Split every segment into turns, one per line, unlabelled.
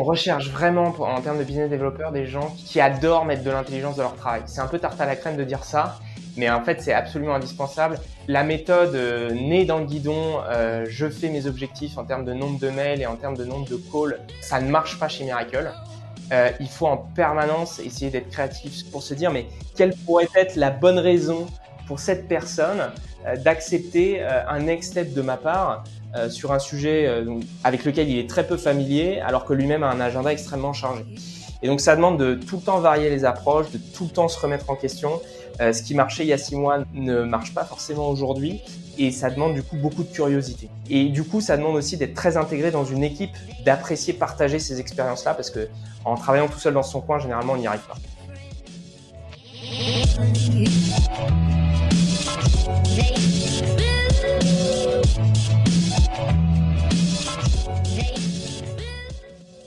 On recherche vraiment, en termes de business développeurs, des gens qui adorent mettre de l'intelligence dans leur travail. C'est un peu tarte à la crème de dire ça, mais en fait, c'est absolument indispensable. La méthode euh, née dans le guidon, euh, je fais mes objectifs en termes de nombre de mails et en termes de nombre de calls, ça ne marche pas chez Miracle. Euh, il faut en permanence essayer d'être créatif pour se dire, mais quelle pourrait être la bonne raison pour cette personne d'accepter un next step de ma part sur un sujet avec lequel il est très peu familier, alors que lui-même a un agenda extrêmement chargé. Et donc ça demande de tout le temps varier les approches, de tout le temps se remettre en question. Euh, ce qui marchait il y a six mois ne marche pas forcément aujourd'hui et ça demande du coup beaucoup de curiosité. Et du coup, ça demande aussi d'être très intégré dans une équipe, d'apprécier, partager ces expériences-là parce que en travaillant tout seul dans son coin, généralement, on n'y arrive pas.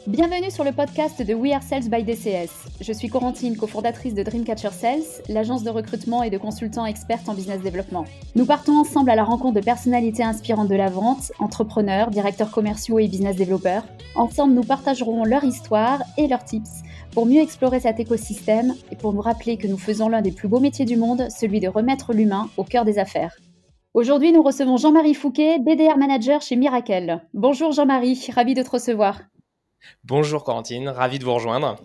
Bienvenue sur le podcast de We Are Sales by DCS. Je suis Corentine, cofondatrice de Dreamcatcher Sales, l'agence de recrutement et de consultants experts en business développement. Nous partons ensemble à la rencontre de personnalités inspirantes de la vente, entrepreneurs, directeurs commerciaux et business développeurs. Ensemble, nous partagerons leur histoire et leurs tips pour mieux explorer cet écosystème et pour nous rappeler que nous faisons l'un des plus beaux métiers du monde, celui de remettre l'humain au cœur des affaires. Aujourd'hui, nous recevons Jean-Marie Fouquet, BDR Manager chez Miracle. Bonjour Jean-Marie, ravi de te recevoir.
Bonjour Corentine, ravi de vous rejoindre.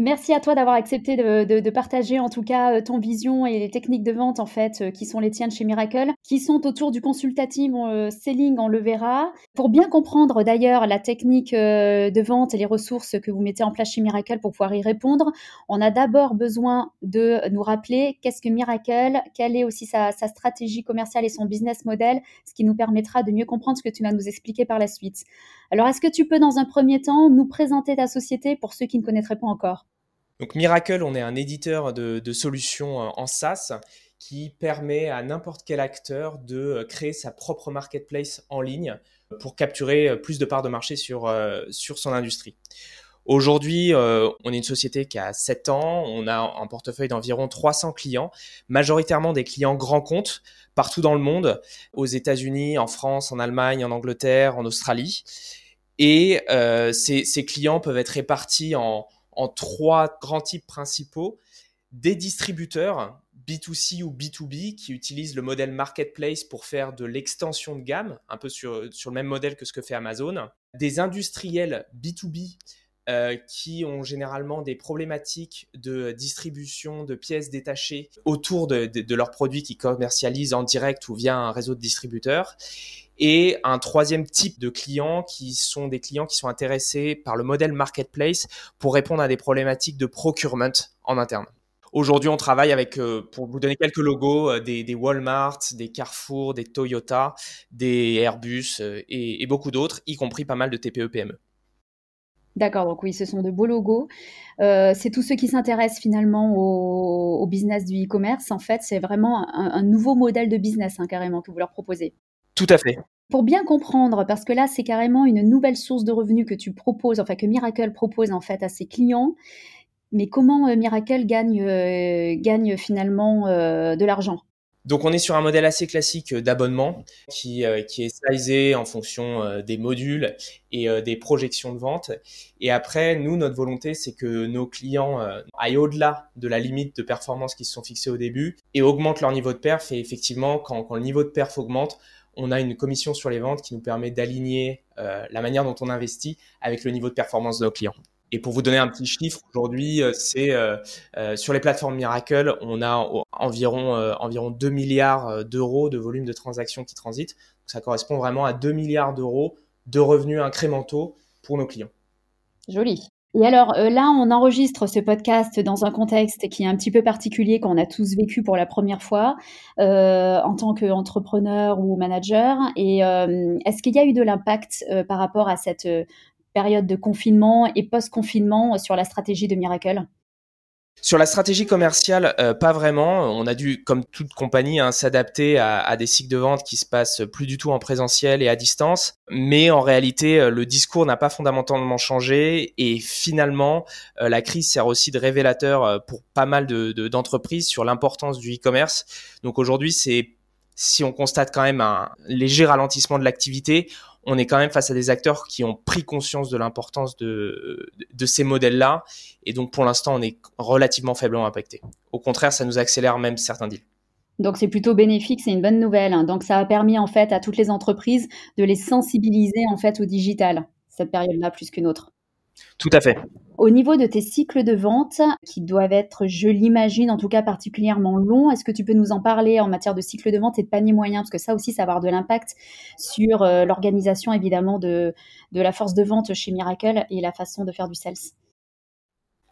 Merci à toi d'avoir accepté de, partager en tout cas euh, ton vision et les techniques de vente en fait euh, qui sont les tiennes chez Miracle, qui sont autour du consultative euh, selling, on le verra. Pour bien comprendre d'ailleurs la technique de vente et les ressources que vous mettez en place chez Miracle pour pouvoir y répondre, on a d'abord besoin de nous rappeler qu'est-ce que Miracle, quelle est aussi sa, sa stratégie commerciale et son business model, ce qui nous permettra de mieux comprendre ce que tu vas nous expliquer par la suite. Alors, est-ce que tu peux, dans un premier temps, nous présenter ta société pour ceux qui ne connaîtraient pas encore?
Donc, Miracle, on est un éditeur de, solutions euh, en SaaS qui permet à n'importe quel acteur de euh, créer sa propre marketplace en ligne pour capturer euh, plus de parts de marché sur, sur son industrie. Aujourd'hui, on est une société qui a 7 ans, on a un portefeuille d'environ 300 clients, majoritairement des clients grands comptes partout dans le monde, aux États-Unis, en France, en Allemagne, en Angleterre, en Australie. Et euh, ces, clients peuvent être répartis en, trois grands types principaux. Des distributeurs B2C ou B2B qui utilisent le modèle marketplace pour faire de l'extension de gamme, un peu sur, sur le même modèle que ce que fait Amazon. Des industriels B2B euh, qui ont généralement des problématiques de distribution de pièces détachées autour de, leurs produits qu'ils commercialisent en direct ou via un réseau de distributeurs et un troisième type de clients qui sont des clients qui sont intéressés par le modèle marketplace pour répondre à des problématiques de procurement en interne. Aujourd'hui, on travaille avec, euh, pour vous donner quelques logos, euh, des, Walmart, des Carrefour, des Toyota, des Airbus euh, et, beaucoup d'autres, y compris pas mal de TPE-PME.
D'accord, donc oui, ce sont de beaux logos. c'est tous ceux qui s'intéressent finalement au, business du e-commerce. En fait, c'est vraiment un, nouveau modèle de business hein, carrément que vous leur proposez.
Tout à fait.
Pour bien comprendre, parce que là, c'est carrément une nouvelle source de revenus que tu proposes, enfin que Miracle propose en fait à ses clients. Mais comment euh, Miracle gagne, euh, gagne finalement euh, de l'argent?
Donc on est sur un modèle assez classique d'abonnement qui, qui est sizé en fonction des modules et des projections de vente. Et après, nous, notre volonté, c'est que nos clients aillent au-delà de la limite de performance qui se sont fixés au début et augmentent leur niveau de perf. Et effectivement, quand, quand le niveau de perf augmente, on a une commission sur les ventes qui nous permet d'aligner euh, la manière dont on investit avec le niveau de performance de nos clients. Et pour vous donner un petit chiffre, aujourd'hui, euh, c'est euh, sur les plateformes Miracle, on a environ environ 2 milliards d'euros de volume de transactions qui transitent. ça correspond vraiment à 2 milliards d'euros de revenus incrémentaux pour nos clients.
Joli. Et alors euh, là, on enregistre ce podcast dans un contexte qui est un petit peu particulier qu'on a tous vécu pour la première fois euh, en tant qu'entrepreneur ou manager. Et euh, est-ce qu'il y a eu de l'impact par rapport à cette période de confinement et post-confinement sur la stratégie de Miracle?
Sur la stratégie commerciale, euh, pas vraiment. On a dû, comme toute compagnie, hein, s'adapter à, des cycles de vente qui se passent plus du tout en présentiel et à distance. Mais en réalité, euh, le discours n'a pas fondamentalement changé. Et finalement, euh, la crise sert aussi de révélateur pour pas mal d'entreprises sur l'importance du e-commerce. Donc aujourd'hui, c'est si on constate quand même un léger ralentissement de l'activité, on est quand même face à des acteurs qui ont pris conscience de l'importance de, ces modèles-là. Et donc, pour l'instant, on est relativement faiblement impacté. Au contraire, ça nous accélère même certains deals.
Donc c'est plutôt bénéfique, c'est une bonne nouvelle. Hein. Donc ça a permis en fait à toutes les entreprises de les sensibiliser en fait au digital, cette période-là plus qu'une autre.
Tout à fait.
Au niveau de tes cycles de vente, qui doivent être, je l'imagine, en tout cas particulièrement longs, est-ce que tu peux nous en parler en matière de cycle de vente et de panier moyen? Parce que ça aussi, ça va avoir de l'impact sur euh, l'organisation, évidemment, de, de la force de vente chez Miracle et la façon de faire du sales.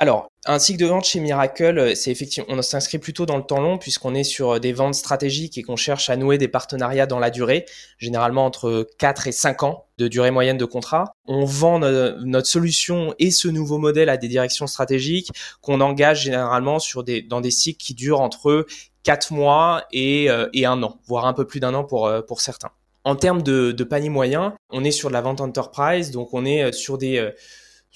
Alors, un cycle de vente chez Miracle, euh, c'est effectivement, on s'inscrit plutôt dans le temps long puisqu'on est sur euh, des ventes stratégiques et qu'on cherche à nouer des partenariats dans la durée, généralement entre 4 et 5 ans de durée moyenne de contrat. On vend notre solution et ce nouveau modèle à des directions stratégiques qu'on engage généralement sur des, dans des cycles qui durent entre 4 mois et, euh, et un an, voire un peu plus d'un an pour, pour certains. En termes de, de panier moyen, on est sur de la vente enterprise, donc on est sur des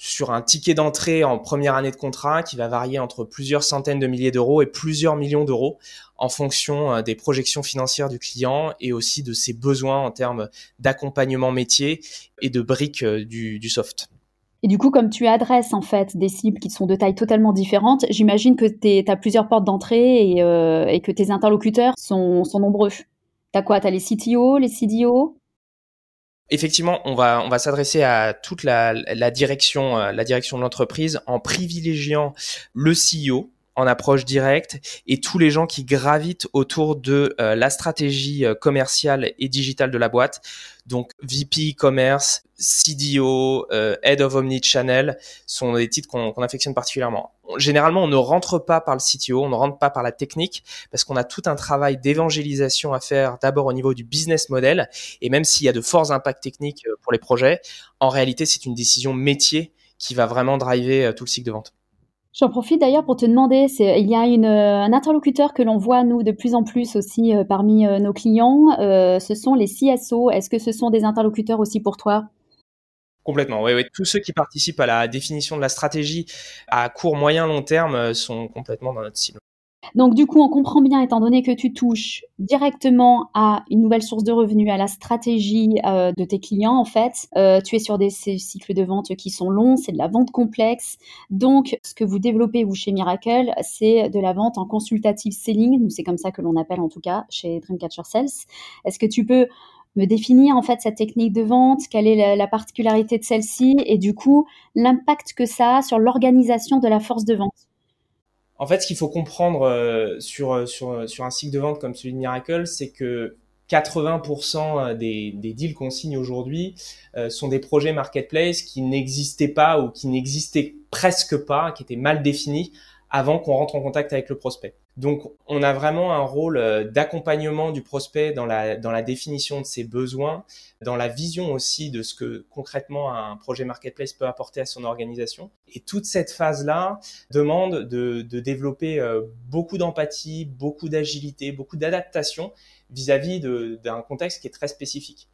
sur un ticket d'entrée en première année de contrat qui va varier entre plusieurs centaines de milliers d'euros et plusieurs millions d'euros en fonction euh, des projections financières du client et aussi de ses besoins en termes d'accompagnement métier et de briques euh, du, soft.
Et du coup, comme tu adresses en fait des cibles qui sont de taille totalement différentes, j'imagine que tu as plusieurs portes d'entrée et, euh, et, que tes interlocuteurs sont, sont nombreux. T'as quoi? T'as les CTO, les CDO
Effectivement, on va, on va s'adresser à toute la, la direction, euh, la direction de l'entreprise en privilégiant le CEO en approche directe et tous les gens qui gravitent autour de euh, la stratégie euh, commerciale et digitale de la boîte. Donc VP commerce, CDO, euh, Head of Omnichannel sont des titres qu'on affectionne particulièrement. Généralement, on ne rentre pas par le CTO, on ne rentre pas par la technique parce qu'on a tout un travail d'évangélisation à faire d'abord au niveau du business model et même s'il y a de forts impacts techniques pour les projets, en réalité, c'est une décision métier qui va vraiment driver tout le cycle de vente.
J'en profite d'ailleurs pour te demander, il y a euh, un interlocuteur que l'on voit, nous, de plus en plus aussi euh, parmi euh, nos clients, ce sont les CSO. Est-ce que ce sont des interlocuteurs aussi pour toi?
Complètement, oui, oui. Tous ceux qui participent à la définition de la stratégie à court, moyen, long terme sont complètement dans notre cible.
Donc du coup, on comprend bien, étant donné que tu touches directement à une nouvelle source de revenus, à la stratégie euh, de tes clients, en fait, euh, tu es sur des cycles de vente qui sont longs, c'est de la vente complexe. Donc, ce que vous développez, vous, chez Miracle, c'est de la vente en consultative selling. C'est comme ça que l'on appelle en tout cas chez Dreamcatcher Sales. Est-ce que tu peux me définir en fait cette technique de vente, quelle est la particularité de celle-ci? Et du coup l'impact que ça a sur l'organisation de la force de vente?
En fait, ce qu'il faut comprendre euh, sur, euh, sur, euh, sur un cycle de vente comme celui de Miracle, c'est que 80% des, des deals qu'on signe aujourd'hui sont des projets marketplace qui n'existaient pas ou qui n'existaient presque pas, qui étaient mal définis avant qu'on rentre en contact avec le prospect. Donc, on a vraiment un rôle euh, d'accompagnement du prospect dans la, dans la définition de ses besoins, dans la vision aussi de ce que concrètement un projet marketplace peut apporter à son organisation. Et toute cette phase-là demande de, de développer euh, beaucoup d'empathie, beaucoup d'agilité, beaucoup d'adaptation vis-à-vis d'un contexte qui est très spécifique.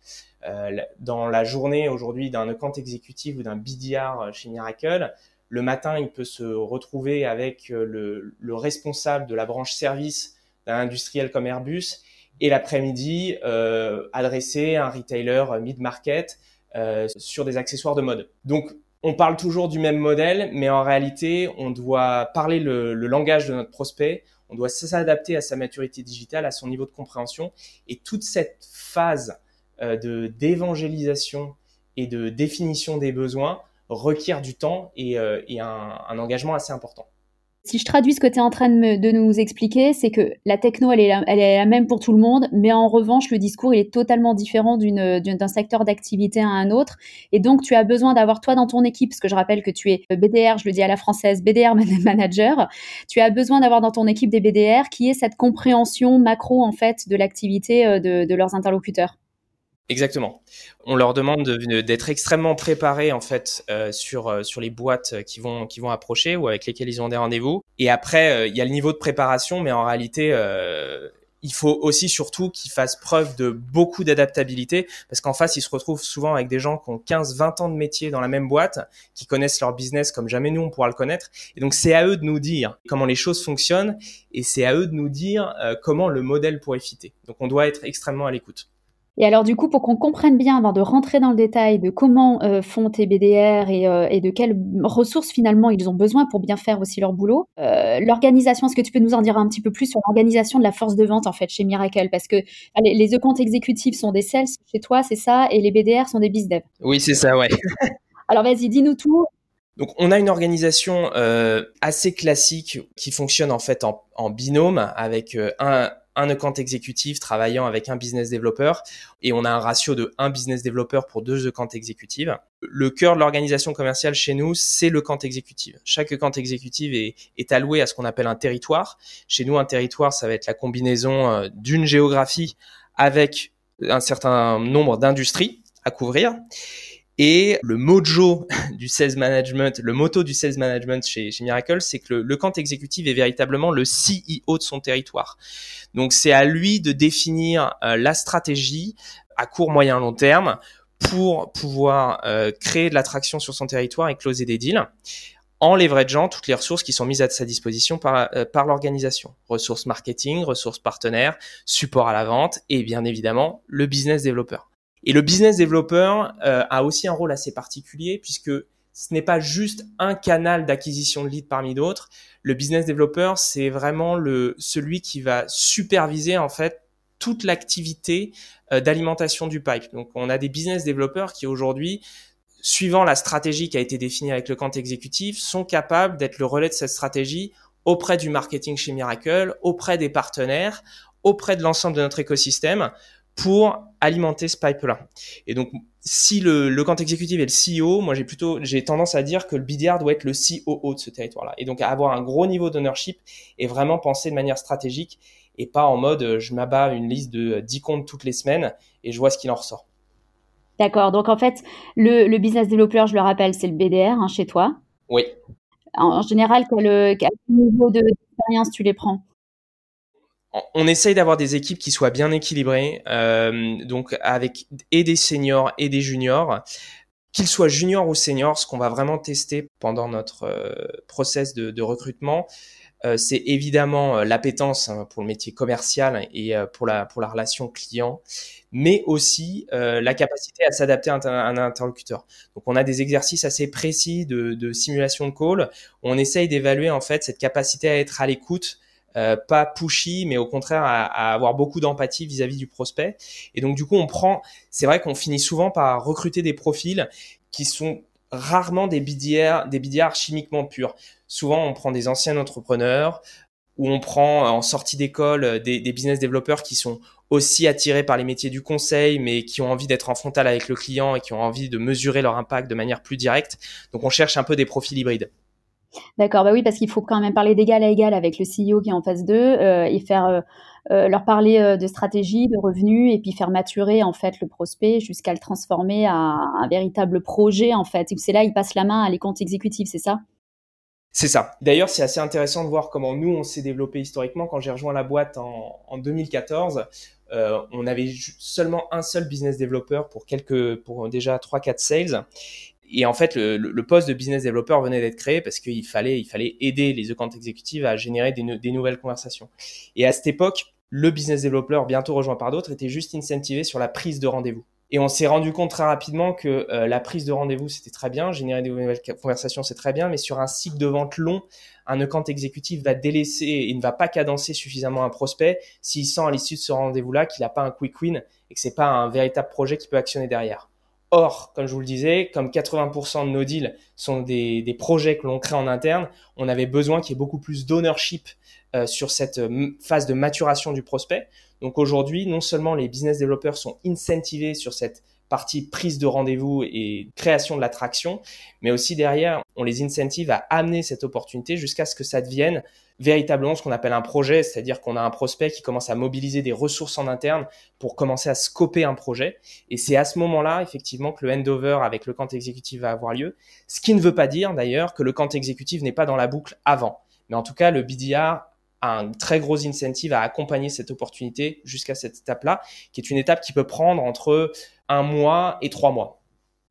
Euh, dans la journée aujourd'hui d'un account exécutif ou d'un BDR chez Miracle, le matin, il peut se retrouver avec euh, le, responsable de la branche service d'un industriel comme Airbus et l'après-midi euh, adresser un retailer mid-market euh, sur des accessoires de mode. Donc, on parle toujours du même modèle, mais en réalité, on doit parler le, le langage de notre prospect, on doit s'adapter à sa maturité digitale, à son niveau de compréhension, et toute cette phase de d'évangélisation et de définition des besoins, requiert du temps et, euh, un, engagement assez important.
Si je traduis ce que tu es en train de, nous expliquer, c'est que la techno, elle est, la, même pour tout le monde, mais en revanche, le discours, il est totalement différent d'un secteur d'activité à un autre. Et donc, tu as besoin d'avoir toi dans ton équipe, parce que je rappelle que tu es BDR, je le dis à la française, BDR manager, tu as besoin d'avoir dans ton équipe des BDR qui est cette compréhension macro, en fait, de l'activité euh, de leurs interlocuteurs.
Exactement. On leur demande d'être extrêmement préparés en fait euh, sur euh, sur les boîtes qui vont qui vont approcher ou avec lesquelles ils ont des rendez-vous. Et après, euh, il y a le niveau de préparation, mais en réalité, il faut aussi surtout qu'ils fassent preuve de beaucoup d'adaptabilité parce qu'en face, ils se retrouvent souvent avec des gens qui ont 15-20 ans de métier dans la même boîte, qui connaissent leur business comme jamais nous on pourra le connaître. Et donc c'est à eux de nous dire comment les choses fonctionnent et c'est à eux de nous dire comment le modèle pourrait fitter. Donc on doit être extrêmement à l'écoute.
Et alors du coup, pour qu'on comprenne bien, avant de rentrer dans le détail de comment euh, font tes BDR et, euh, et, de quelles ressources finalement ils ont besoin pour bien faire aussi leur boulot, euh, l'organisation, est-ce que tu peux nous en dire un petit peu plus sur l'organisation de la force de vente en fait chez Miracle? Parce que allez, les comptes exécutifs sont des sales chez toi, c'est ça, et les BDR sont des bizdev.
Oui, c'est ça, ouais.
alors vas-y, dis-nous tout.
Donc on a une organisation assez classique qui fonctionne en fait en, en binôme avec un, un account exécutif travaillant avec un business developer et on a un ratio de un business developer pour deux accounts exécutives. Le cœur de l'organisation commerciale chez nous, c'est le camp exécutif. Chaque account exécutif est, est alloué à ce qu'on appelle un territoire. Chez nous, un territoire, ça va être la combinaison euh, d'une géographie avec un certain nombre d'industries à couvrir. Et le mojo du sales management, le motto du sales management chez, chez Miracle, c'est que le, le camp exécutif est véritablement le CEO de son territoire. Donc c'est à lui de définir euh, la stratégie à court, moyen, long terme pour pouvoir euh, créer de l'attraction sur son territoire et closer des deals en leverageant toutes les ressources qui sont mises à sa disposition par, euh, par l'organisation. Ressources marketing, ressources partenaires, support à la vente et bien évidemment le business developer. Et le business developer euh, a aussi un rôle assez particulier puisque ce n'est pas juste un canal d'acquisition de leads parmi d'autres. Le business developer, c'est vraiment le celui qui va superviser en fait toute l'activité euh, d'alimentation du pipe. Donc on a des business developers qui aujourd'hui suivant la stratégie qui a été définie avec le compte exécutif, sont capables d'être le relais de cette stratégie auprès du marketing chez Miracle, auprès des partenaires, auprès de l'ensemble de notre écosystème pour alimenter ce pipe-là. Et donc, si le, le compte exécutif est le CEO, moi j'ai plutôt j'ai tendance à dire que le BDR doit être le COO de ce territoire-là. Et donc avoir un gros niveau d'ownership et vraiment penser de manière stratégique et pas en mode euh, je m'abats une liste de 10 comptes toutes les semaines et je vois ce qu'il en ressort.
D'accord. Donc en fait, le, le, business developer, je le rappelle, c'est le BDR hein, chez toi.
Oui.
En, en général, quel, quel niveau d'expérience tu les prends?
On essaye d'avoir des équipes qui soient bien équilibrées, euh, donc avec et des seniors et des juniors. Qu'ils soient juniors ou seniors, ce qu'on va vraiment tester pendant notre euh, process de, de recrutement, euh, c'est évidemment euh, l'appétence hein, pour le métier commercial et euh, pour la pour la relation client, mais aussi euh, la capacité à s'adapter à un, interlocuteur. Donc on a des exercices assez précis de, de simulation de call. On essaye d'évaluer en fait cette capacité à être à l'écoute euh, pas pushy, mais au contraire à, à avoir beaucoup d'empathie vis-à-vis du prospect. Et donc du coup, on prend, c'est vrai qu'on finit souvent par recruter des profils qui sont rarement des BDR, des BDR chimiquement purs. Souvent, on prend des anciens entrepreneurs ou on prend en sortie d'école des, des business développeurs qui sont aussi attirés par les métiers du conseil, mais qui ont envie d'être en frontal avec le client et qui ont envie de mesurer leur impact de manière plus directe. Donc, on cherche un peu des profils hybrides.
D'accord, bah oui, parce qu'il faut quand même parler d'égal à égal avec le CEO qui est en face d'eux euh, et faire euh, euh, leur parler de stratégie, de revenus et puis faire maturer en fait le prospect jusqu'à le transformer à un véritable projet en fait. C'est là il passe la main à les comptes exécutifs, c'est ça?
C'est ça. D'ailleurs, c'est assez intéressant de voir comment nous, on s'est développé historiquement. Quand j'ai rejoint la boîte en, en 2014, euh, on avait seulement un seul business developer pour quelques, pour déjà 3-4 sales et en fait, le, le, poste de business developer venait d'être créé parce qu'il fallait, il fallait aider les account exécutives à générer des, des, nouvelles conversations. Et à cette époque, le business developer, bientôt rejoint par d'autres, était juste incentivé sur la prise de rendez-vous. Et on s'est rendu compte très rapidement que euh, la prise de rendez-vous, c'était très bien, générer des nouvelles conversations, c'est très bien, mais sur un cycle de vente long, un account exécutif va délaisser et ne va pas cadencer suffisamment un prospect s'il sent à l'issue de ce rendez-vous-là qu'il n'a pas un quick win et que c'est pas un véritable projet qui peut actionner derrière. Or, comme je vous le disais, comme 80% de nos deals sont des, des projets que l'on crée en interne, on avait besoin qu'il y ait beaucoup plus d'ownership euh, sur cette euh, phase de maturation du prospect. Donc aujourd'hui, non seulement les business developers sont incentivés sur cette partie prise de rendez-vous et création de l'attraction, mais aussi derrière, on les incentive à amener cette opportunité jusqu'à ce que ça devienne véritablement ce qu'on appelle un projet, c'est-à-dire qu'on a un prospect qui commence à mobiliser des ressources en interne pour commencer à scoper un projet. Et c'est à ce moment-là, effectivement, que le handover avec le camp exécutif va avoir lieu. Ce qui ne veut pas dire, d'ailleurs, que le camp exécutif n'est pas dans la boucle avant. Mais en tout cas, le BDR a un très gros incentive à accompagner cette opportunité jusqu'à cette étape-là, qui est une étape qui peut prendre entre un mois et trois mois.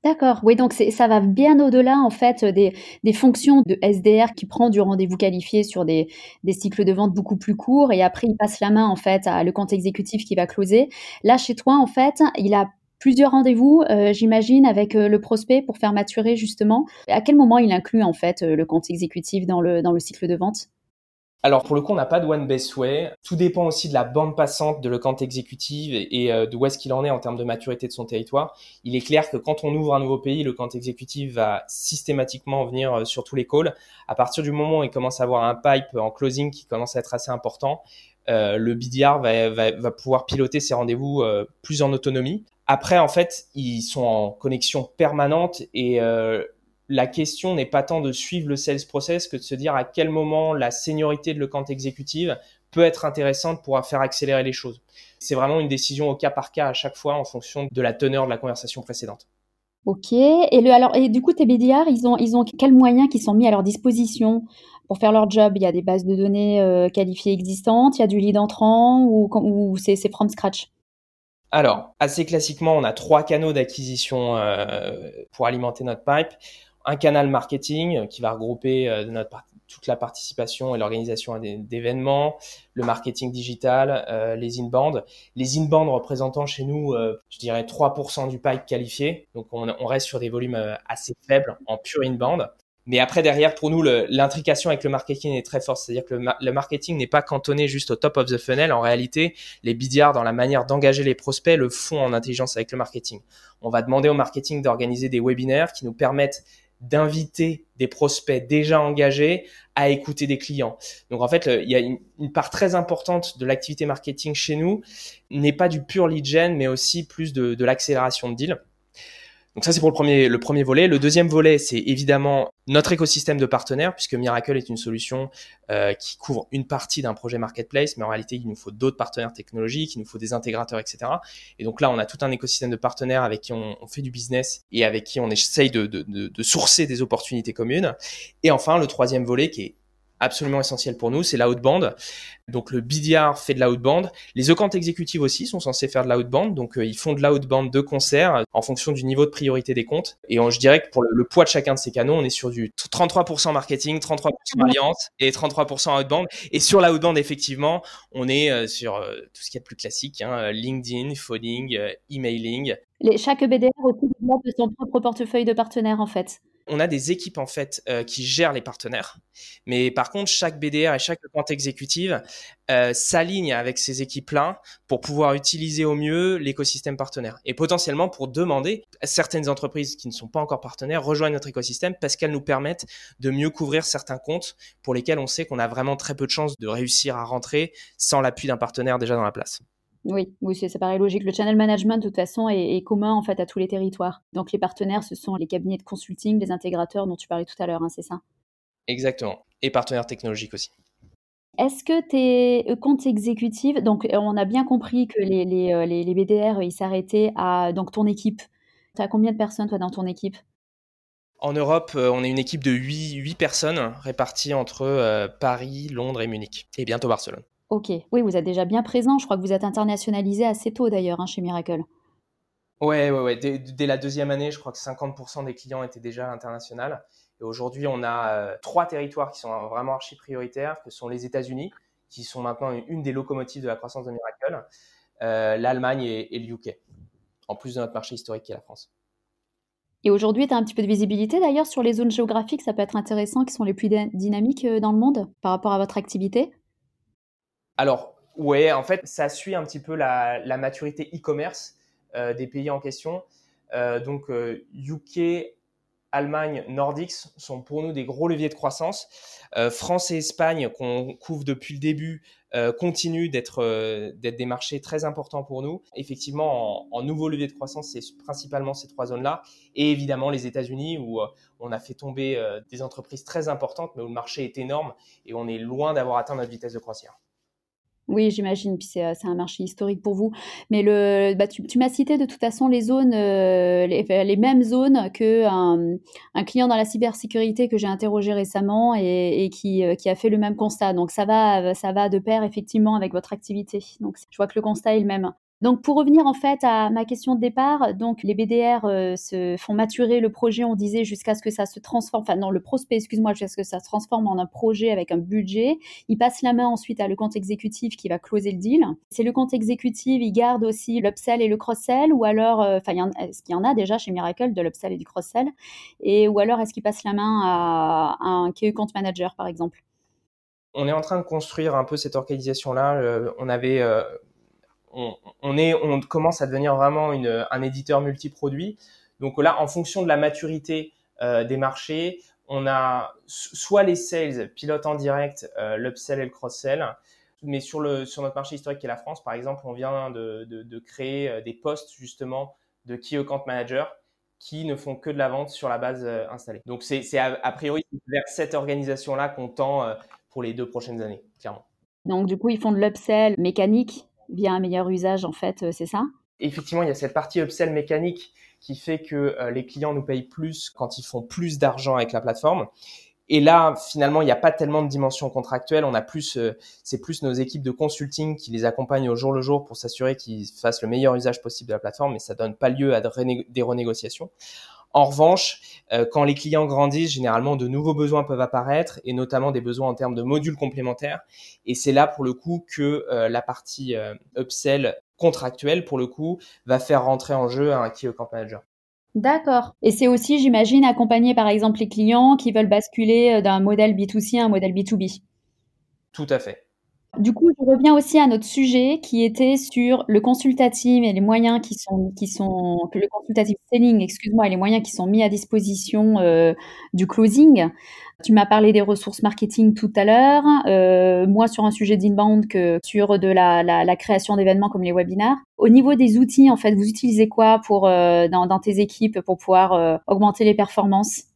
D'accord, oui, donc ça va bien au-delà en fait des, des, fonctions de SDR qui prend du rendez-vous qualifié sur des, des, cycles de vente beaucoup plus courts et après il passe la main en fait à le compte exécutif qui va closer. Là chez toi en fait, il a plusieurs rendez-vous, euh, j'imagine, avec euh, le prospect pour faire maturer justement. À quel moment il inclut en fait euh, le compte exécutif dans le, dans le cycle de vente?
Alors pour le coup, on n'a pas de one best way. Tout dépend aussi de la bande passante de le compte exécutif et euh, de où est-ce qu'il en est en termes de maturité de son territoire. Il est clair que quand on ouvre un nouveau pays, le compte exécutif va systématiquement venir euh, sur tous les calls. À partir du moment où il commence à avoir un pipe en closing qui commence à être assez important, euh, le BDR va, va, va, pouvoir piloter ses rendez-vous plus en autonomie. Après, en fait, ils sont en connexion permanente et la question n'est pas tant de suivre le sales process que de se dire à quel moment la seniorité de le compte exécutive peut être intéressante pour faire accélérer les choses. C'est vraiment une décision au cas par cas à chaque fois en fonction de la teneur de la conversation précédente.
Ok. Et, le, alors, et du coup, tes BDR, ils ont, ils ont quels moyens qui sont mis à leur disposition pour faire leur job? Il y a des bases de données euh, qualifiées existantes, il y a du lead entrant ou, ou c'est from scratch?
Alors, assez classiquement, on a trois canaux d'acquisition euh, pour alimenter notre pipe un canal marketing qui va regrouper euh, toute la participation et l'organisation d'événements, le marketing digital, euh, les inbound. Les inbound représentant chez nous, euh, je dirais 3% du pipe qualifié. Donc on, reste sur des volumes assez faibles en pure inbound. Mais après, derrière, pour nous, l'intrication avec le marketing est très forte. C'est-à-dire que le, marketing n'est pas cantonné juste au top of the funnel. En réalité, les BDR, dans la manière d'engager les prospects, le font en intelligence avec le marketing. On va demander au marketing d'organiser des webinaires qui nous permettent d'inviter des prospects déjà engagés à écouter des clients. Donc en fait, il y a une, part très importante de l'activité marketing chez nous n'est pas du pur lead gen, mais aussi plus de, de l'accélération de deal. Donc ça, c'est pour le premier, le premier volet. Le deuxième volet, c'est évidemment notre écosystème de partenaires, puisque Miracle est une solution euh, qui couvre une partie d'un projet marketplace, mais en réalité, il nous faut d'autres partenaires technologiques, il nous faut des intégrateurs, etc. Et donc là, on a tout un écosystème de partenaires avec qui on, fait du business et avec qui on essaye de, sourcer des opportunités communes. Et enfin, le troisième volet qui est absolument essentiel pour nous, c'est l'outbound. Donc le BDR fait de l'outbound. Les accounts exécutives aussi sont censés faire de l'outbound. Donc euh, ils font de l'outbound de concert euh, en fonction du niveau de priorité des comptes. Et je dirais que pour le, poids de chacun de ces canaux, on est sur du 33% marketing, 33% alliance et 33% outbound. Et sur l'outbound, effectivement, on est euh, sur tout ce qui est plus classique, hein, LinkedIn, phoning, emailing.
Les, chaque BDR aussi développe son propre portefeuille de partenaires en fait
on a des équipes en fait euh, qui gèrent les partenaires, mais par contre chaque BDR et chaque compte exécutive euh, s'aligne avec ces équipes-là pour pouvoir utiliser au mieux l'écosystème partenaire et potentiellement pour demander à certaines entreprises qui ne sont pas encore partenaires rejoignent notre écosystème parce qu'elles nous permettent de mieux couvrir certains comptes pour lesquels on sait qu'on a vraiment très peu de chances de réussir à rentrer sans l'appui d'un partenaire déjà dans la place.
Oui, oui, ça paraît logique. Le channel management, de toute façon, est, commun en fait à tous les territoires. Donc les partenaires, ce sont les cabinets de consulting, les intégrateurs dont tu parlais tout à l'heure, hein, c'est ça?
Exactement. Et partenaires technologiques aussi.
Est-ce que tes comptes exécutifs, donc euh, on a bien compris que les, les, euh, les, BDR, ils s'arrêtaient à donc, ton équipe. Tu as combien de personnes, toi, dans ton équipe?
En Europe, euh, on est une équipe de 8, 8 personnes réparties entre Paris, Londres et Munich. Et bientôt Barcelone.
Ok, oui, vous êtes déjà bien présent. Je crois que vous êtes internationalisé assez tôt d'ailleurs hein, chez Miracle.
Ouais, ouais, ouais. Dès, la deuxième année, je crois que 50% des clients étaient déjà internationaux. Et aujourd'hui, on a euh, trois territoires qui sont vraiment archi prioritaires, que sont les États-Unis, qui sont maintenant une des locomotives de la croissance de Miracle, euh, l'Allemagne et, et, le UK, en plus de notre marché historique qui est la France.
Et aujourd'hui, tu as un petit peu de visibilité d'ailleurs sur les zones géographiques, ça peut être intéressant, qui sont les plus dynamiques euh, dans le monde par rapport à votre activité
alors, ouais, en fait, ça suit un petit peu la, maturité e-commerce euh, des pays en question. Euh, donc, UK, euh, Allemagne, Nordics sont pour nous des gros leviers de croissance. France et Espagne, qu'on couvre depuis le début, continuent d'être des marchés très importants pour nous. Effectivement, en, nouveau levier de croissance, c'est principalement ces trois zones-là. Et évidemment, les États-Unis, où on a fait tomber des entreprises très importantes, mais où le marché est énorme et on est loin d'avoir atteint notre vitesse de croisière.
Oui, j'imagine. Puis c'est, euh, un marché historique pour vous. Mais le, bah, tu, m'as cité de toute façon les zones, euh, les, mêmes zones que un, client dans la cybersécurité que j'ai interrogé récemment et, qui, euh, qui, a fait le même constat. Donc ça va, ça va de pair effectivement avec votre activité. Donc je vois que le constat est le même. Donc pour revenir en fait à ma question de départ, donc les BDR euh, se font maturer le projet, on disait jusqu'à ce que ça se transforme, enfin non le prospect, excuse-moi, jusqu'à ce que ça se transforme en un projet avec un budget. Il passe la main ensuite à le compte exécutif qui va closer le deal. C'est le compte exécutif, il garde aussi l'upsell et le cross-sell, ou alors, euh, enfin est-ce qu'il y en a déjà chez Miracle de l'upsell et du cross-sell, et ou alors est-ce qu'il passe la main à, un key compte manager par exemple?
On est en train de construire un peu cette organisation-là. Euh, on avait on, est, on commence à devenir vraiment un éditeur multiproduit. Donc là, en fonction de la maturité euh, des marchés, on a soit les sales pilotent en direct euh, l'upsell et le cross-sell, mais sur, le, sur notre marché historique qui est la France, par exemple, on vient de, créer euh, des postes justement de key account manager qui ne font que de la vente sur la base installée. Donc c'est a, priori vers cette organisation-là qu'on tend pour les deux prochaines années, clairement.
Donc du coup, ils font de l'upsell mécanique via un meilleur usage, en fait, euh, c'est ça?
Effectivement, il y a cette partie upsell mécanique qui fait que euh, les clients nous payent plus quand ils font plus d'argent avec la plateforme. Et là, finalement, il n'y a pas tellement de dimension contractuelle. On a plus, euh, c'est plus nos équipes de consulting qui les accompagnent au jour le jour pour s'assurer qu'ils fassent le meilleur usage possible de la plateforme, mais ça donne pas lieu à des renégociations. En revanche, euh, quand les clients grandissent, généralement de nouveaux besoins peuvent apparaître et notamment des besoins en termes de modules complémentaires. Et c'est là pour le coup que euh, la partie euh, upsell contractuelle pour le coup va faire rentrer en jeu un key account manager.
D'accord. Et c'est aussi, j'imagine, accompagner par exemple les clients qui veulent basculer d'un modèle B2C à un modèle B2B.
Tout à fait.
Du coup, je reviens aussi à notre sujet qui était sur le consultatif et les moyens qui sont, qui sont, le consultative selling, excuse-moi, et les moyens qui sont mis à disposition euh, du closing. Tu m'as parlé des ressources marketing tout à l'heure, euh, moi sur un sujet d'inbound que sur de la, la, la création d'événements comme les webinars. Au niveau des outils, en fait, vous utilisez quoi pour euh, dans, dans, tes équipes pour pouvoir euh, augmenter les performances?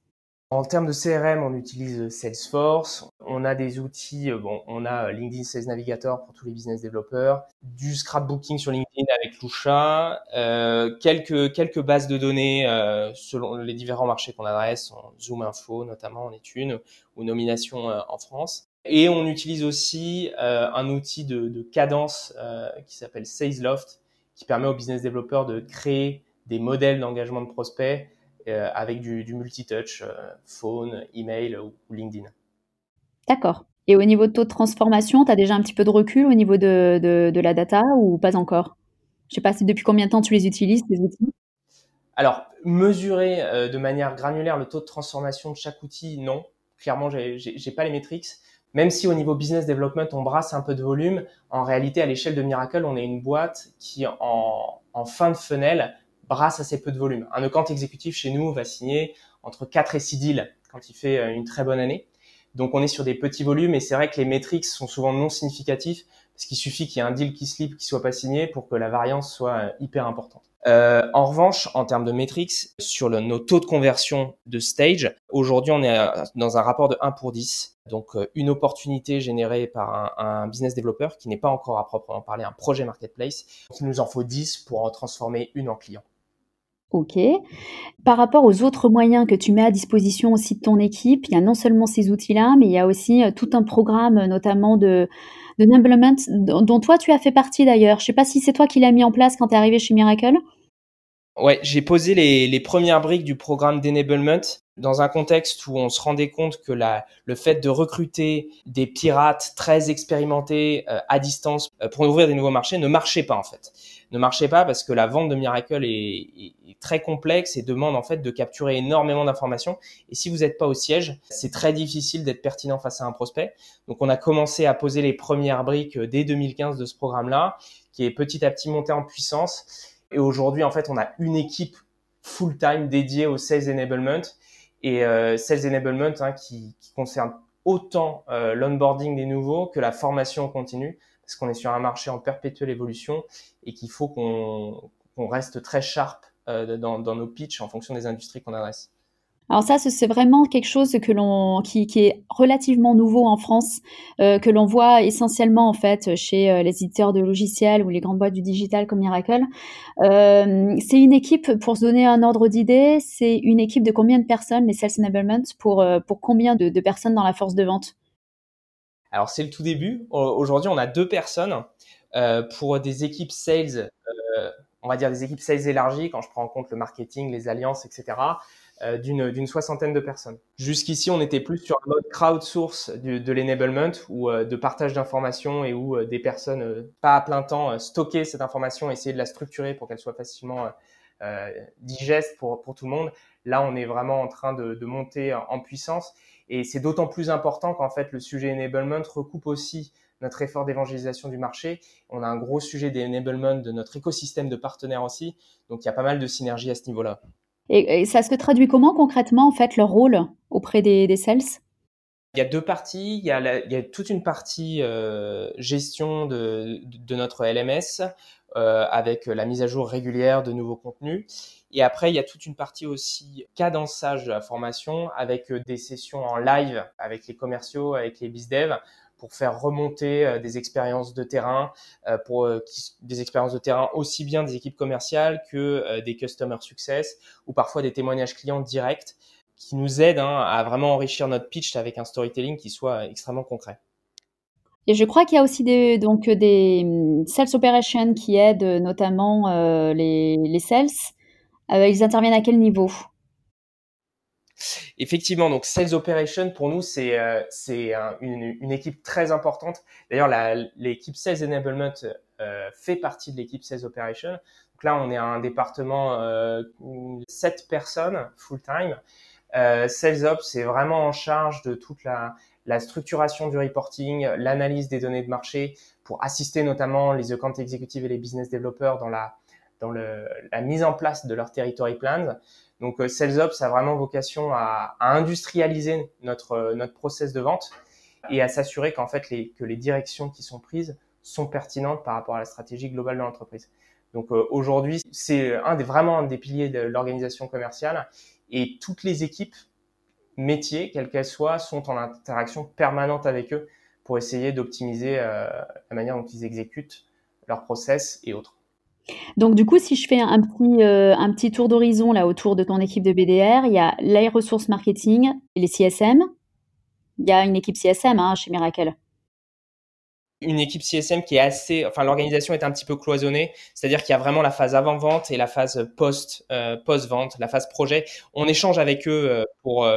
En termes de CRM, on utilise Salesforce. On a des outils, euh, bon, on a euh, LinkedIn Sales Navigator pour tous les business développeurs, du scrapbooking sur LinkedIn avec Lusha, euh, quelques quelques bases de données euh, selon les différents marchés qu'on adresse, en Zoom Info notamment en est une, ou Nomination en France. Et on utilise aussi un outil de, de cadence qui s'appelle SalesLoft, qui permet aux business développeurs de créer des modèles d'engagement de prospects euh, avec du, du multi-touch, euh, phone, email ou, LinkedIn.
D'accord. Et au niveau de taux de transformation, tu as déjà un petit peu de recul au niveau de, de, la data ou pas encore? Je sais pas si depuis combien de temps tu les utilises, ces outils?
Alors, mesurer euh, de manière granulaire le taux de transformation de chaque outil, non. Clairement, j'ai pas les métriques. Même si au niveau business development, on brasse un peu de volume, en réalité, à l'échelle de Miracle, on est une boîte qui, en, en fin de fenêtre, brasse assez peu de volume. Un account exécutif chez nous va signer entre 4 et 6 deals quand il fait euh, une très bonne année. Donc on est sur des petits volumes et c'est vrai que les métriques sont souvent non significatifs parce qu'il suffit qu'il y ait un deal qui slip qui soit pas signé pour que la variance soit euh, hyper importante. Euh, en revanche, en termes de métriques, sur nos taux de conversion de stage, aujourd'hui on est dans un rapport de 1 pour 10. Donc une opportunité générée par un, un business développeur qui n'est pas encore à proprement parler un projet marketplace. Il nous en faut 10 pour en transformer une en client.
Ok. Par rapport aux autres moyens que tu mets à disposition aussi de ton équipe, il y a non seulement ces outils-là, mais il y a aussi euh, tout un programme, euh, notamment de, dont toi tu as fait partie d'ailleurs. Je ne sais pas si c'est toi qui l'as mis en place quand tu es arrivé chez Miracle.
Ouais, j'ai posé les, premières briques du programme d'enablement dans un contexte où on se rendait compte que la, le fait de recruter des pirates très expérimentés euh, à distance pour ouvrir des nouveaux marchés ne marchait pas en fait ne marchait pas parce que la vente de Miracle est, très complexe et demande en fait de capturer énormément d'informations. Et si vous n'êtes pas au siège, c'est très difficile d'être pertinent face à un prospect. Donc on a commencé à poser les premières briques euh, dès 2015 de ce programme-là, qui est petit à petit monté en puissance. Et aujourd'hui, en fait, on a une équipe full-time dédiée au Sales Enablement et euh, Sales Enablement hein, qui, concerne autant euh, l'onboarding des nouveaux que la formation continue parce qu'on est sur un marché en perpétuelle évolution et qu'il faut qu'on reste très sharp euh, dans, nos pitchs en fonction des industries qu'on adresse.
Alors ça, c'est vraiment quelque chose qui, est relativement nouveau en France, euh, que l'on voit essentiellement en fait chez euh, les éditeurs de logiciels ou les grandes boîtes du digital comme Miracle. c'est une équipe, pour se donner un ordre d'idée, c'est une équipe de combien de personnes, les sales enablement, pour pour combien de personnes dans la force de vente?
Alors c'est le tout début. Aujourd'hui, on a deux personnes. pour des équipes sales, on va dire des équipes sales élargies, quand je prends en compte le marketing, les alliances, etc., d'une soixantaine de personnes. Jusqu'ici, on était plus sur un mode crowdsource de l'enablement ou de partage d'informations et où des personnes, pas à plein temps, stocker cette information, essayer de la structurer pour qu'elle soit facilement digeste pour, tout le monde. Là, on est vraiment en train de, monter en puissance et c'est d'autant plus important qu'en fait, le sujet enablement recoupe aussi notre effort d'évangélisation du marché. On a un gros sujet d'enablement de notre écosystème de partenaires aussi. Donc, il y a pas mal de synergies à ce niveau-là.
Et, ça se traduit comment concrètement, en fait, leur rôle auprès des, des sales?
Il y a deux parties. Il y a, il y a toute une partie euh, gestion de, de, notre LMS euh, avec la mise à jour régulière de nouveaux contenus. Et après, il y a toute une partie aussi cadençage de la formation avec euh, des sessions en live avec les commerciaux, avec les bizdev pour faire remonter euh, des expériences de terrain, euh, pour des expériences de terrain aussi bien des équipes commerciales que des customer success ou parfois des témoignages clients directs qui nous aident hein, à vraiment enrichir notre pitch avec un storytelling qui soit extrêmement concret.
Et je crois qu'il y a aussi des, donc des hum, sales operations qui aident notamment les, les sales euh, ils interviennent à quel niveau?
Effectivement, donc Sales Operation pour nous c'est euh, une, équipe très importante. D'ailleurs, l'équipe Sales Enablement euh, fait partie de l'équipe Sales Operation. Donc là, on est un département euh, 7 personnes full time. Euh, Sales Ops c'est vraiment en charge de toute la, structuration du reporting, l'analyse des données de marché pour assister notamment les account exécutives et les business développeurs dans la dans la mise en place de leur territory plans. Donc euh, SalesOps a vraiment vocation à, industrialiser notre, euh, notre process de vente et à s'assurer qu'en fait que les directions qui sont prises sont pertinentes par rapport à la stratégie globale de l'entreprise. Donc euh, aujourd'hui, c'est un des vraiment un des piliers de l'organisation commerciale et toutes les équipes métiers, quelles qu'elles soient, sont en interaction permanente avec eux pour essayer d'optimiser euh, la manière dont ils exécutent leurs process et autres.
Donc du coup, si je fais un petit, euh, un petit tour d'horizon là autour de ton équipe de BDR, il y a les ressources marketing, les CSM. Il y a une équipe CSM hein, chez Miracle.
Une équipe CSM qui est assez, enfin l'organisation est un petit peu cloisonnée, c'est-à-dire qu'il y a vraiment la phase avant-vente et la phase post, euh, post-vente, la phase projet. On échange avec eux euh, pour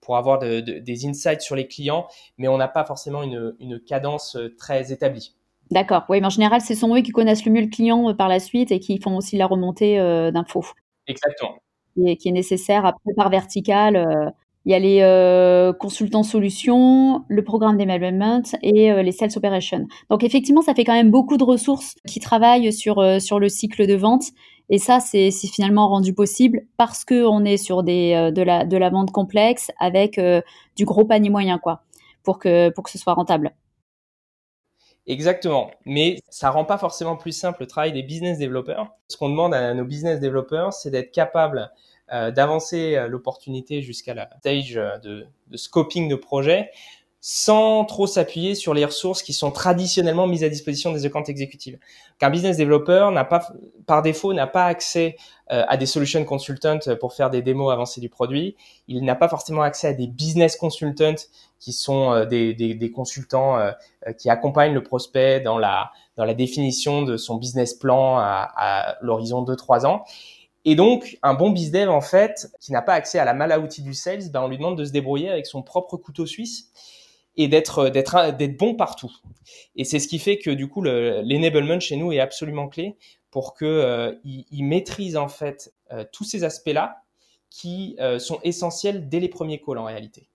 pour avoir des insights sur les clients, mais on n'a pas forcément une cadence très établie.
D'accord. Oui, mais en général, ce sont eux qui connaissent le mieux le client euh, par la suite et qui font aussi la remontée euh, d'infos.
Exactement.
Et qui est nécessaire après par vertical. Euh, il y a les consultants solutions, le programme d'enablement et les sales operations. Donc effectivement, ça fait quand même beaucoup de ressources qui travaillent sur sur le cycle de vente. Et ça, c'est finalement rendu possible parce que on est sur des de la de la vente complexe avec du gros panier moyen, quoi, pour que pour que ce soit rentable.
Exactement. Mais ça rend pas forcément plus simple le travail des business développeurs. Ce qu'on demande à nos business développeurs, c'est d'être capable euh, d'avancer euh, l'opportunité jusqu'à la stage de, de scoping de projet sans trop s'appuyer sur les ressources qui sont traditionnellement mises à disposition des accounts exécutives. Qu'un business developer n'a pas, par défaut, n'a pas accès euh, à des solution consultants pour faire des démos avancées du produit. Il n'a pas forcément accès à des business consultants qui sont euh, des, des, des, consultants euh, qui accompagnent le prospect dans la, dans la définition de son business plan à, à l'horizon de 3 ans. Et donc, un bon bizdev, en fait, qui n'a pas accès à la mal à outils du sales, ben, on lui demande de se débrouiller avec son propre couteau suisse et d'être d'être d'être bon partout. Et c'est ce qui fait que du coup l'enablement chez nous est absolument clé pour que euh, il, maîtrise en fait euh, tous ces aspects-là qui euh, sont essentiels dès les premiers calls en réalité.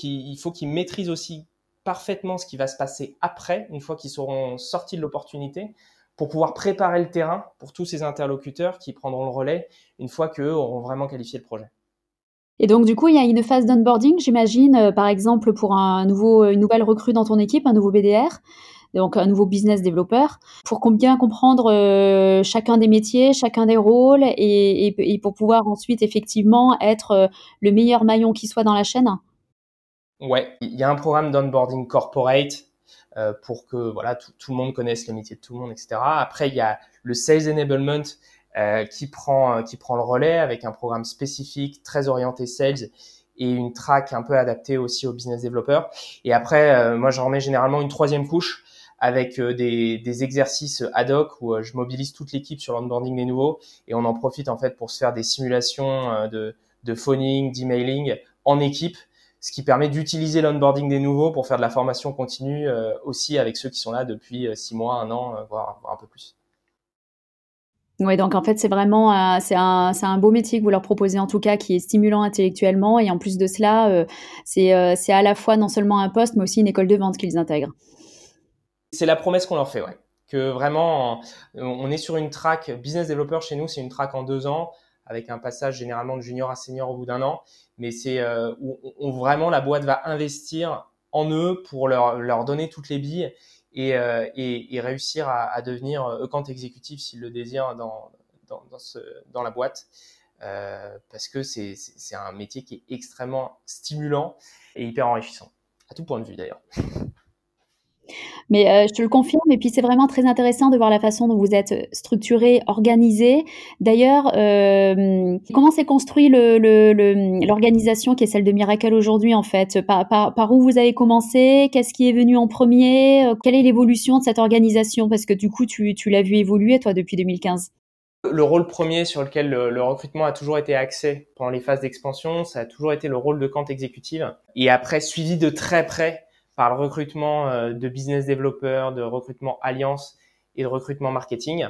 Qui, il faut qu'ils maîtrisent aussi parfaitement ce qui va se passer après, une fois qu'ils seront sortis de l'opportunité, pour pouvoir préparer le terrain pour tous ces interlocuteurs qui prendront le relais une fois qu'eux auront vraiment qualifié le projet.
Et donc, du coup, il y a une phase d'onboarding, j'imagine, euh, par exemple, pour un nouveau, une nouvelle recrue dans ton équipe, un nouveau BDR, donc un nouveau business développeur, pour bien comprendre euh, chacun des métiers, chacun des rôles, et, et, pour pouvoir ensuite, effectivement, être euh, le meilleur maillon qui soit dans la chaîne
Ouais, il y a un programme d'onboarding corporate euh, pour que voilà tout, tout, le monde connaisse les métiers de tout le monde, etc. Après, il y a le sales enablement euh, qui prend euh, qui prend le relais avec un programme spécifique très orienté sales et une track un peu adaptée aussi aux business développeurs. Et après, euh, moi, j'en remets généralement une troisième couche avec des, des, exercices ad hoc où je mobilise toute l'équipe sur l'onboarding des nouveaux et on en profite en fait pour se faire des simulations de, de phoning, d'emailing en équipe, ce qui permet d'utiliser l'onboarding des nouveaux pour faire de la formation continue aussi avec ceux qui sont là depuis six mois, un an, voire, voire un peu plus.
Oui, donc en fait, c'est vraiment c'est un, un, beau métier que vous leur proposez en tout cas, qui est stimulant intellectuellement. Et en plus de cela, euh, c'est euh, à la fois non seulement un poste, mais aussi une école de vente qu'ils intègrent.
C'est la promesse qu'on leur fait, ouais. Que vraiment, on est sur une track business developer chez nous, c'est une track en deux ans, avec un passage généralement de junior à senior au bout d'un an. Mais c'est euh, où, vraiment la boîte va investir en eux pour leur, leur donner toutes les billes et, euh, et, et, réussir à, à devenir account exécutif s'il le désire dans, dans, dans, ce, dans la boîte. Euh, parce que c'est un métier qui est extrêmement stimulant et hyper enrichissant, à tout point de vue d'ailleurs.
Mais euh, je te le confirme, et puis c'est vraiment très intéressant de voir la façon dont vous êtes structuré, organisé. D'ailleurs, euh, comment s'est construit l'organisation qui est celle de Miracle aujourd'hui en fait? Par, où vous avez commencé? Qu'est-ce qui est venu en premier? Euh, Quelle est l'évolution de cette organisation? Parce que du coup, tu, l'as vu évoluer toi depuis 2015.
Le rôle premier sur lequel le, le, recrutement a toujours été axé pendant les phases d'expansion, ça a toujours été le rôle de camp exécutive. Et après, suivi de très près par le recrutement euh, de business développeurs, de recrutement alliance et de recrutement marketing.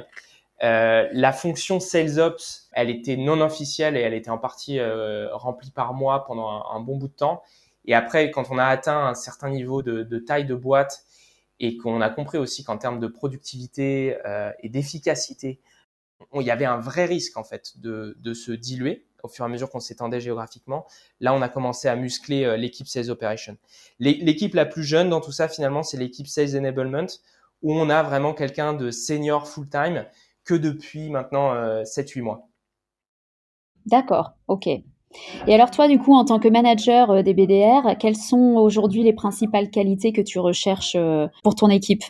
Euh, la fonction Sales Ops, elle était non officielle et elle était en partie euh, remplie par moi pendant un, bon bout de temps. Et après, quand on a atteint un certain niveau de, taille de boîte et qu'on a compris aussi qu'en termes de productivité et d'efficacité, il y avait un vrai risque en fait de se diluer au fur et à mesure qu'on s'étendait géographiquement. Là, on a commencé à muscler euh, l'équipe Sales Operation. L'équipe la plus jeune dans tout ça, finalement, c'est l'équipe Sales Enablement, où on a vraiment quelqu'un de senior full-time que depuis maintenant 7-8 euh, mois.
D'accord, ok. Et alors toi, du coup, en tant que manager euh, des BDR, quelles sont aujourd'hui les principales qualités que tu recherches pour ton équipe?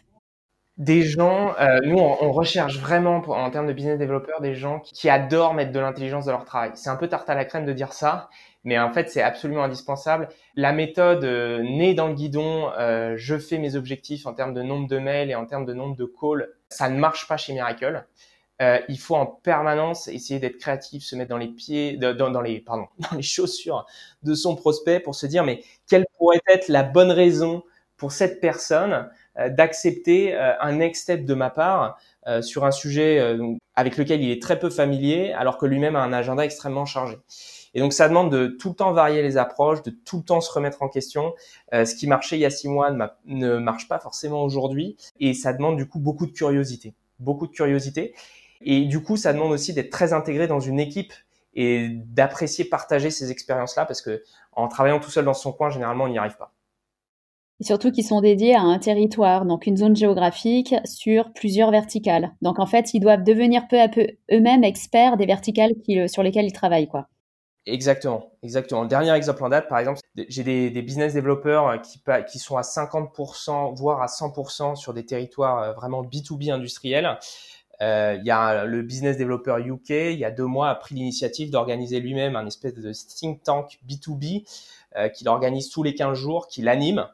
Des gens, euh, nous on, recherche vraiment en termes de business developer des gens qui, adorent mettre de l'intelligence dans leur travail. C'est un peu tarte à la crème de dire ça, mais en fait c'est absolument indispensable. La méthode euh, née dans le guidon, euh, je fais mes objectifs en termes de nombre de mails et en termes de nombre de calls, ça ne marche pas chez Miracle. il faut en permanence essayer d'être créatif, se mettre dans les pieds, dans, dans, les pardon, dans les chaussures de son prospect pour se dire mais quelle pourrait être la bonne raison pour cette personne? euh, d'accepter euh, un next step de ma part euh, sur un sujet avec lequel il est très peu familier, alors que lui-même a un agenda extrêmement chargé. Et donc ça demande de tout le temps varier les approches, de tout le temps se remettre en question. ce qui marchait il y a six mois ne, marche pas forcément aujourd'hui, et ça demande du coup beaucoup de curiosité, beaucoup de curiosité. Et du coup, ça demande aussi d'être très intégré dans une équipe et d'apprécier partager ces expériences-là, parce que en travaillant tout seul dans son coin, généralement, on n'y arrive pas
surtout qui sont dédiés à un territoire, donc une zone géographique sur plusieurs verticales. Donc en fait, ils doivent devenir peu à peu eux-mêmes experts des verticales sur lesquelles ils travaillent, quoi.
Exactement, exactement. Dernier exemple en date, par exemple, j'ai des, business développeurs euh, qui, sont à 50%, voire à 100% sur des territoires euh, vraiment B2B industriels. Euh, il y a le business développeur UK, il y a deux mois, a pris l'initiative d'organiser lui-même un espèce de think tank B2B euh, qu'il organise tous les 15 jours, qu'il anime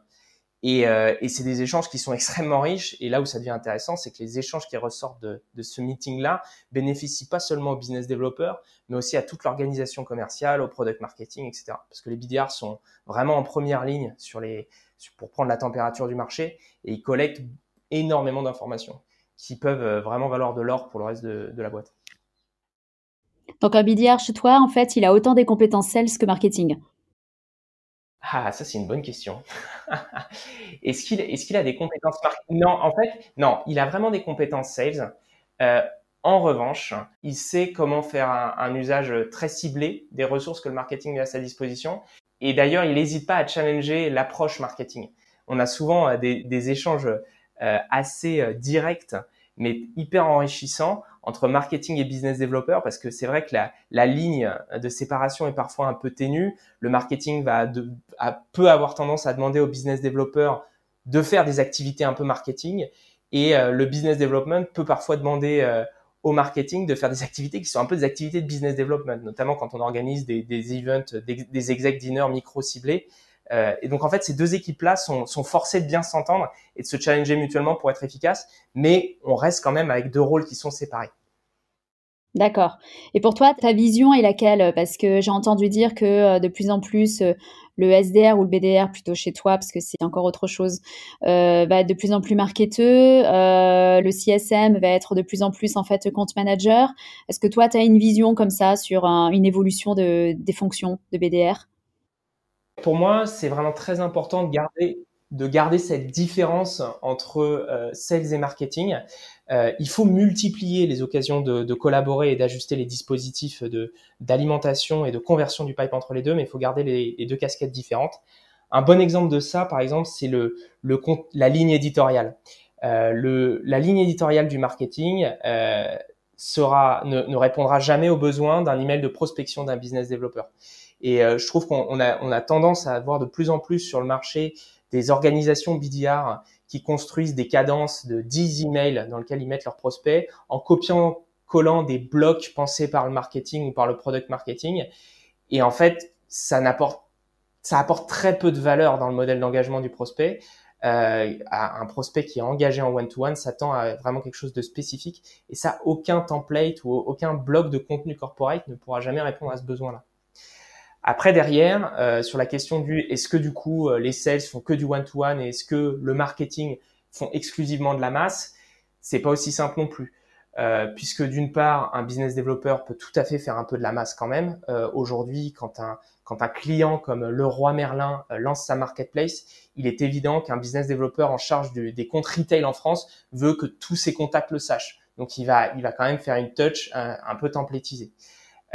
et, euh, et c'est des échanges qui sont extrêmement riches. Et là où ça devient intéressant, c'est que les échanges qui ressortent de, ce meeting-là bénéficient pas seulement aux business développeurs, mais aussi à toute l'organisation commerciale, au product marketing, etc. Parce que les BDR sont vraiment en première ligne pour prendre la température du marché et ils collectent énormément d'informations qui peuvent euh, vraiment valoir de l'or pour le reste de, de la boîte.
Donc un BDR chez toi, en fait, il a autant des compétences sales que marketing.
Ah, ça c'est une bonne question. est-ce qu'il a des compétences marketing Non, en fait, non, il a vraiment des compétences sales. Euh, en revanche, il sait comment faire un, usage très ciblé des ressources que le marketing met à sa disposition. Et d'ailleurs, il n'hésite pas à challenger l'approche marketing. On a souvent euh, des, échanges euh, assez directs, mais hyper enrichissants entre marketing et business developer parce que c'est vrai que la, la, ligne de séparation est parfois un peu ténue. Le marketing va de, peut avoir tendance à demander au business developer de faire des activités un peu marketing et euh, le business development peut parfois demander euh, au marketing de faire des activités qui sont un peu des activités de business development, notamment quand on organise des, des events, des, des exec dinners micro ciblés. Et donc en fait, ces deux équipes-là sont, forcées de bien s'entendre et de se challenger mutuellement pour être efficaces, mais on reste quand même avec deux rôles qui sont séparés.
D'accord. Et pour toi, ta vision est laquelle? Parce que j'ai entendu dire que de plus en plus, le SDR ou le BDR plutôt chez toi, parce que c'est encore autre chose, euh, va être de plus en plus marketeux. Euh, le CSM va être de plus en plus en fait compte manager. Est-ce que toi, tu as une vision comme ça sur une évolution de, des fonctions de BDR
Pour moi, c'est vraiment très important de garder de garder cette différence entre euh, sales et marketing. Euh, il faut multiplier les occasions de, collaborer et d'ajuster les dispositifs de d'alimentation et de conversion du pipe entre les deux, mais il faut garder les, deux casquettes différentes. Un bon exemple de ça, par exemple, c'est le, le la ligne éditoriale. Euh, le, la ligne éditoriale du marketing euh, sera ne, ne, répondra jamais aux besoins d'un email de prospection d'un business developer. Et euh, je trouve qu'on a, on a tendance à avoir de plus en plus sur le marché des organisations BDR qui construisent des cadences de 10 emails dans lesquels ils mettent leurs prospects en copiant collant des blocs pensés par le marketing ou par le product marketing. Et en fait, ça n'apporte, ça apporte très peu de valeur dans le modèle d'engagement du prospect. Euh, un prospect qui est engagé en one-to-one s'attend à vraiment quelque chose de spécifique. Et ça, aucun template ou aucun bloc de contenu corporate ne pourra jamais répondre à ce besoin-là. Après derrière, euh, sur la question du est-ce que du coup euh, les sales font que du one-to-one et est-ce que le marketing font exclusivement de la masse, c'est pas aussi simple non plus. Euh, puisque d'une part, un business developer peut tout à fait faire un peu de la masse quand même. Aujourd'hui, quand un, quand un client comme Leroy Merlin lance sa marketplace, il est évident qu'un business developer en charge des comptes retail en France veut que tous ses contacts le sachent. Donc il va, il va quand même faire une touch un, un peu templétisée.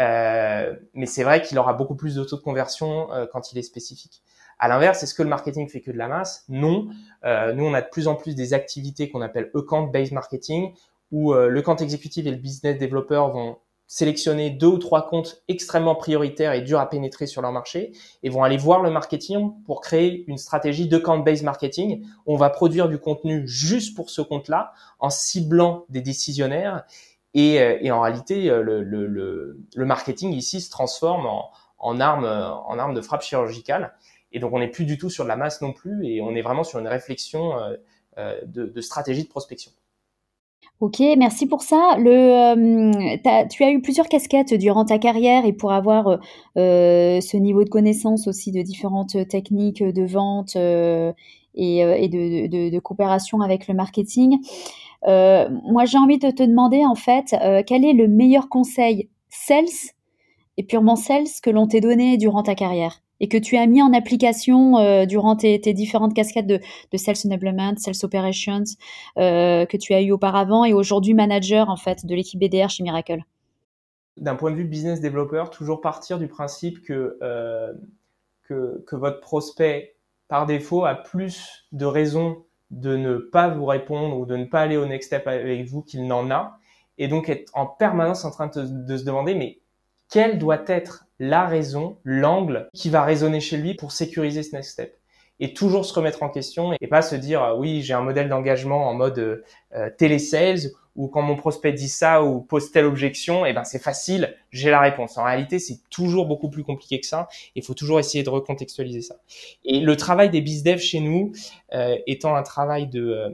Euh, mais c'est vrai qu'il aura beaucoup plus de taux de conversion euh, quand il est spécifique. À l'inverse, est-ce que le marketing fait que de la masse? Non. Euh, nous, on a de plus en plus des activités qu'on appelle account-based marketing, où le compte exécutif et le business developer vont sélectionner deux ou trois comptes extrêmement prioritaires et durs à pénétrer sur leur marché et vont aller voir le marketing pour créer une stratégie de account-based marketing. On va produire du contenu juste pour ce compte-là en ciblant des décisionnaires et, euh, et en réalité, euh, le, le, le, le, marketing ici se transforme en, en, arme, en arme de frappe chirurgicale. Et donc, on n'est plus du tout sur de la masse non plus, et on est vraiment sur une réflexion euh, de, de stratégie de prospection.
Ok, merci pour ça. Le, as, tu as eu plusieurs casquettes durant ta carrière et pour avoir euh, ce niveau de connaissance aussi de différentes techniques de vente euh, et, et de, de, de, coopération avec le marketing, euh, moi, j'ai envie de te demander en fait, euh, quel est le meilleur conseil sales et purement sales que l'on t'ait donné durant ta carrière et que tu as mis en application euh, durant tes, différentes casquettes de, de, sales enablement, sales operations que tu as eu auparavant et aujourd'hui manager en fait de l'équipe BDR chez Miracle?
D'un point de vue business developer, toujours partir du principe que, que votre prospect par défaut a plus de raisons de ne pas vous répondre ou de ne pas aller au next step avec vous qu'il n'en a. Et donc être en permanence en train de, se demander, mais quelle doit être la raison, l'angle qui va résonner chez lui pour sécuriser ce next step? Et toujours se remettre en question et pas se dire oui j'ai un modèle d'engagement en mode euh, télésales ou quand mon prospect dit ça ou pose telle objection, eh ben c'est facile, j'ai la réponse. En réalité, c'est toujours beaucoup plus compliqué que ça. Il faut toujours essayer de recontextualiser ça. Et le travail des bizdev chez nous, euh, étant un travail de, euh,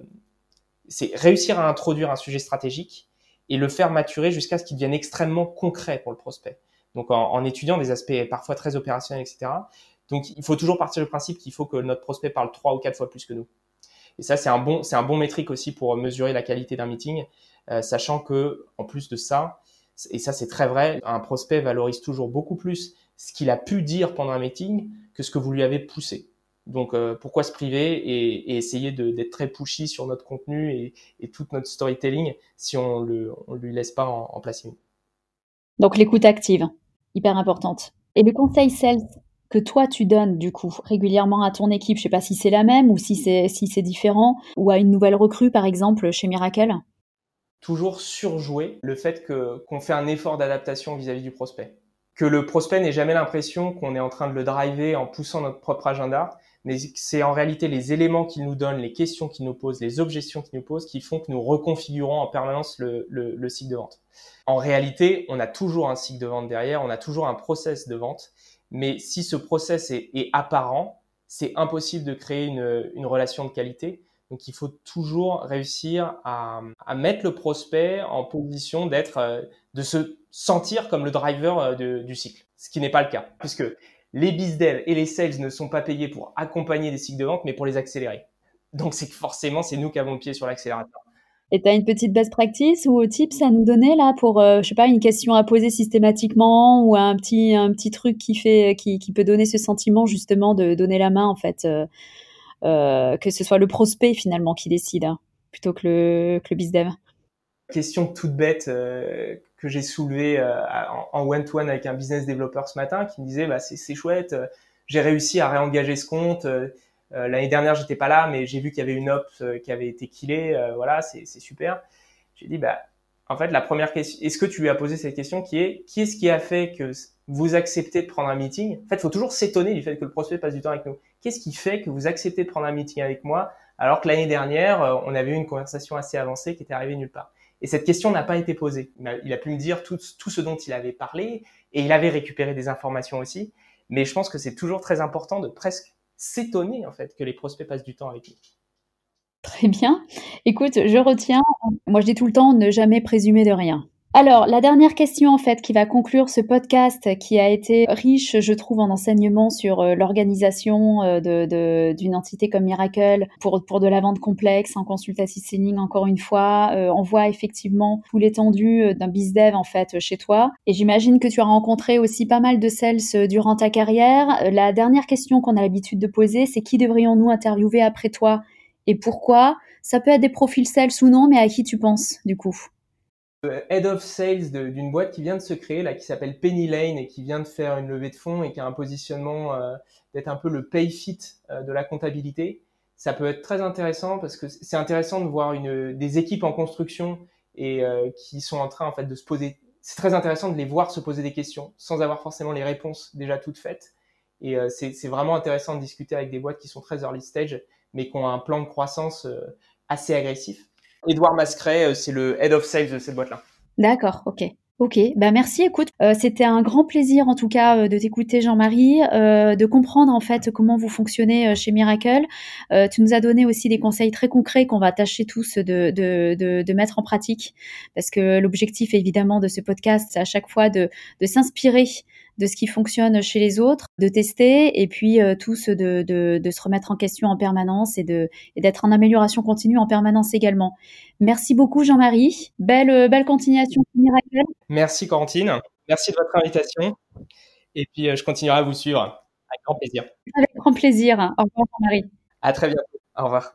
c'est réussir à introduire un sujet stratégique et le faire maturer jusqu'à ce qu'il devienne extrêmement concret pour le prospect. Donc en, en étudiant des aspects parfois très opérationnels, etc. Donc il faut toujours partir du principe qu'il faut que notre prospect parle trois ou quatre fois plus que nous. Et ça, c'est un bon, c'est un bon métrique aussi pour mesurer la qualité d'un meeting, sachant que, en plus de ça, et ça c'est très vrai, un prospect valorise toujours beaucoup plus ce qu'il a pu dire pendant un meeting que ce que vous lui avez poussé. Donc euh, pourquoi se priver et, essayer d'être très pushy sur notre contenu et, toute notre storytelling si on ne lui laisse pas en, place une?
Donc l'écoute active, hyper importante. Et le conseil sales que toi tu donnes du coup régulièrement à ton équipe, je sais pas si c'est la même ou si c'est si c'est différent, ou à une nouvelle recrue par exemple chez Miracle?
Toujours surjouer le fait que qu'on fait un effort d'adaptation vis-à-vis du prospect, que le prospect n'ait jamais l'impression qu'on est en train de le driver en poussant notre propre agenda, mais c'est en réalité les éléments qu'il nous donne, les questions qu'il nous pose, les objections qu'il nous pose qui font que nous reconfigurons en permanence le, le, le cycle de vente. En réalité, on a toujours un cycle de vente derrière, on a toujours un process de vente mais si ce process est, apparent, c'est impossible de créer une, une, relation de qualité. Donc il faut toujours réussir à, à mettre le prospect en position d'être, euh, de se sentir comme le driver euh, du cycle, ce qui n'est pas le cas, puisque les bizdev et les sales ne sont pas payés pour accompagner des cycles de vente, mais pour les accélérer. Donc c'est forcément, c'est nous qui avons le pied sur l'accélérateur.
Et tu as une petite best practice ou tips à nous donner là pour, euh, je sais pas, une question à poser systématiquement ou un petit, un petit truc qui, fait, qui, qui peut donner ce sentiment justement de donner la main en fait, euh, que ce soit le prospect finalement qui décide hein, plutôt que le, que le bizdev.
Question toute bête que j'ai soulevée en one-to-one avec un business developer ce matin qui me disait bah, c'est chouette, j'ai réussi à réengager ce compte euh, l'année dernière, j'étais pas là, mais j'ai vu qu'il y avait une op euh, qui avait été killée. Euh, voilà, c'est super. J'ai dit, bah, en fait, la première question, est-ce que tu lui as posé cette question qui est, qui est-ce qui a fait que vous acceptez de prendre un meeting? En fait, il faut toujours s'étonner du fait que le prospect passe du temps avec nous. Qu'est-ce qui fait que vous acceptez de prendre un meeting avec moi alors que l'année dernière, on avait eu une conversation assez avancée qui était arrivée nulle part? Et cette question n'a pas été posée. Il a, pu me dire tout, tout ce dont il avait parlé et il avait récupéré des informations aussi. Mais je pense que c'est toujours très important de presque s'étonner en fait que les prospects passent du temps avec nous.
Très bien. Écoute, je retiens, moi je dis tout le temps, ne jamais présumer de rien. Alors, la dernière question, en fait, qui va conclure ce podcast qui a été riche, je trouve, en enseignements sur euh, l'organisation euh, d'une entité comme Miracle pour, pour de la vente complexe, en consultative selling, encore une fois. Euh, on voit effectivement tout l'étendue d'un bizdev, en fait, chez toi. Et j'imagine que tu as rencontré aussi pas mal de sales durant ta carrière. La dernière question qu'on a l'habitude de poser, c'est qui devrions-nous interviewer après toi et pourquoi? Ça peut être des profils sales ou non, mais à qui tu penses, du coup?
Euh, head of sales d'une boîte qui vient de se créer là, qui s'appelle Penny Lane et qui vient de faire une levée de fonds et qui a un positionnement euh, d'être un peu le pay fit euh, de la comptabilité. Ça peut être très intéressant parce que c'est intéressant de voir des équipes en construction et qui sont en train en fait de se poser. C'est très intéressant de les voir se poser des questions sans avoir forcément les réponses déjà toutes faites. Et c'est vraiment intéressant de discuter avec des boîtes qui sont très early stage mais qui ont un plan de croissance assez agressif Edouard Mascret, euh, c'est le head of sales de cette boîte-là.
D'accord, ok. Ok, bah merci. Écoute, euh, c'était un grand plaisir en tout cas euh, de t'écouter, Jean-Marie, de comprendre en fait comment vous fonctionnez chez Miracle. tu nous as donné aussi des conseils très concrets qu'on va tâcher tous de, de, de, de, mettre en pratique, parce que l'objectif évidemment de ce podcast, c'est à chaque fois de, de s'inspirer de ce qui fonctionne chez les autres, de tester et puis euh, tous de, de, de, se remettre en question en permanence et de et d'être en amélioration continue en permanence également. Merci beaucoup Jean-Marie. Belle euh, belle continuation Miracle.
Merci Corentine. Merci de votre invitation. Et puis euh, je continuerai à vous suivre avec grand plaisir.
Avec grand plaisir. Au revoir Jean-Marie.
À très bientôt. Au revoir.